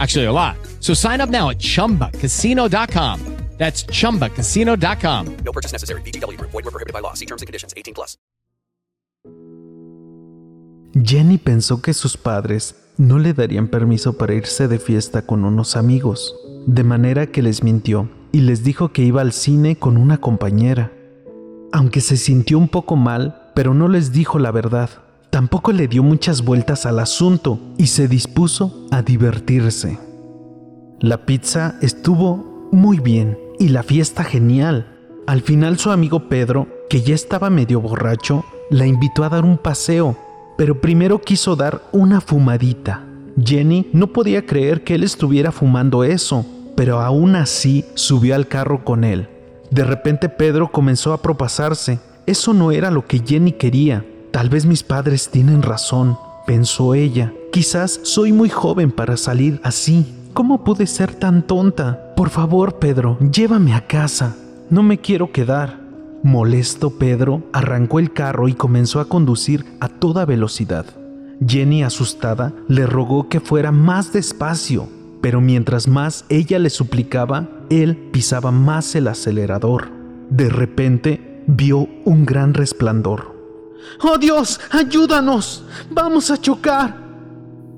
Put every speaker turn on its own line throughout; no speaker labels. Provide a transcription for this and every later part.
Actually, a lot. So sign up now at chumbacasino.com. That's chumbacasino.com.
No purchase necessary. VGW Group. Void were prohibited by law. See terms and conditions 18 plus.
Jenny pensó que sus padres no le darían permiso para irse de fiesta con unos amigos, de manera que les mintió y les dijo que iba al cine con una compañera. Aunque se sintió un poco mal, pero no les dijo la verdad. Tampoco le dio muchas vueltas al asunto y se dispuso a divertirse. La pizza estuvo muy bien y la fiesta genial. Al final su amigo Pedro, que ya estaba medio borracho, la invitó a dar un paseo, pero primero quiso dar una fumadita. Jenny no podía creer que él estuviera fumando eso, pero aún así subió al carro con él. De repente Pedro comenzó a propasarse. Eso no era lo que Jenny quería. Tal vez mis padres tienen razón, pensó ella. Quizás soy muy joven para salir así. ¿Cómo pude ser tan tonta? Por favor, Pedro, llévame a casa. No me quiero quedar. Molesto, Pedro arrancó el carro y comenzó a conducir a toda velocidad. Jenny, asustada, le rogó que fuera más despacio, pero mientras más ella le suplicaba, él pisaba más el acelerador. De repente, vio un gran resplandor. ¡Oh Dios, ayúdanos! ¡Vamos a chocar!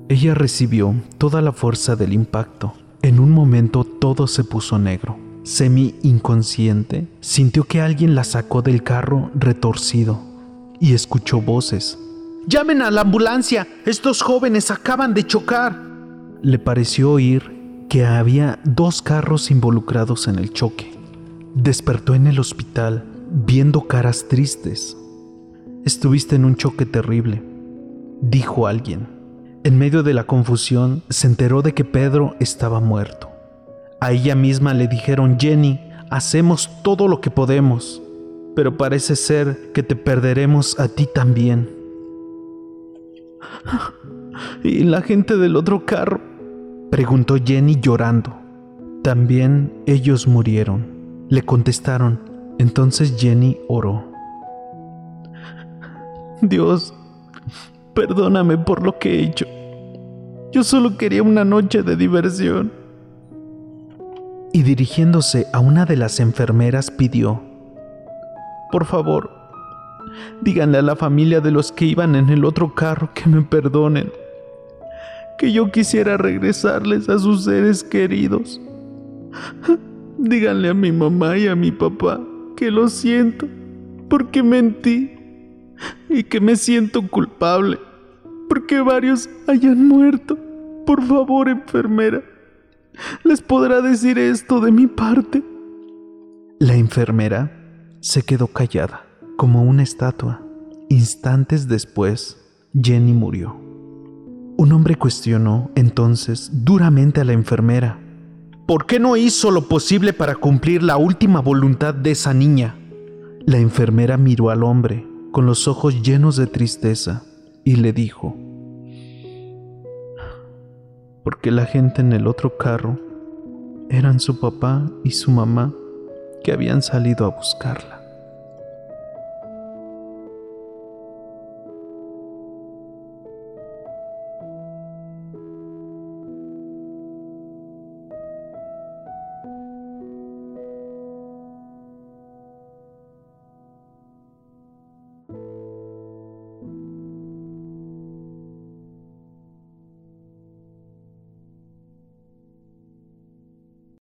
Ella recibió toda la fuerza del impacto. En un momento todo se puso negro. Semi inconsciente, sintió que alguien la sacó del carro retorcido y escuchó voces. ¡Llamen a la ambulancia! ¡Estos jóvenes acaban de chocar! Le pareció oír que había dos carros involucrados en el choque. Despertó en el hospital viendo caras tristes. Estuviste en un choque terrible, dijo alguien. En medio de la confusión se enteró de que Pedro estaba muerto. A ella misma le dijeron, Jenny, hacemos todo lo que podemos, pero parece ser que te perderemos a ti también. ¿Y la gente del otro carro? Preguntó Jenny llorando. También ellos murieron. Le contestaron. Entonces Jenny oró. Dios, perdóname por lo que he hecho. Yo solo quería una noche de diversión. Y dirigiéndose a una de las enfermeras pidió, por favor, díganle a la familia de los que iban en el otro carro que me perdonen, que yo quisiera regresarles a sus seres queridos. Díganle a mi mamá y a mi papá que lo siento porque mentí y que me siento culpable porque varios hayan muerto. Por favor, enfermera, ¿les podrá decir esto de mi parte? La enfermera se quedó callada, como una estatua. Instantes después, Jenny murió. Un hombre cuestionó entonces duramente a la enfermera. ¿Por qué no hizo lo posible para cumplir la última voluntad de esa niña? La enfermera miró al hombre con los ojos llenos de tristeza y le dijo, porque la gente en el otro carro eran su papá y su mamá que habían salido a buscarla.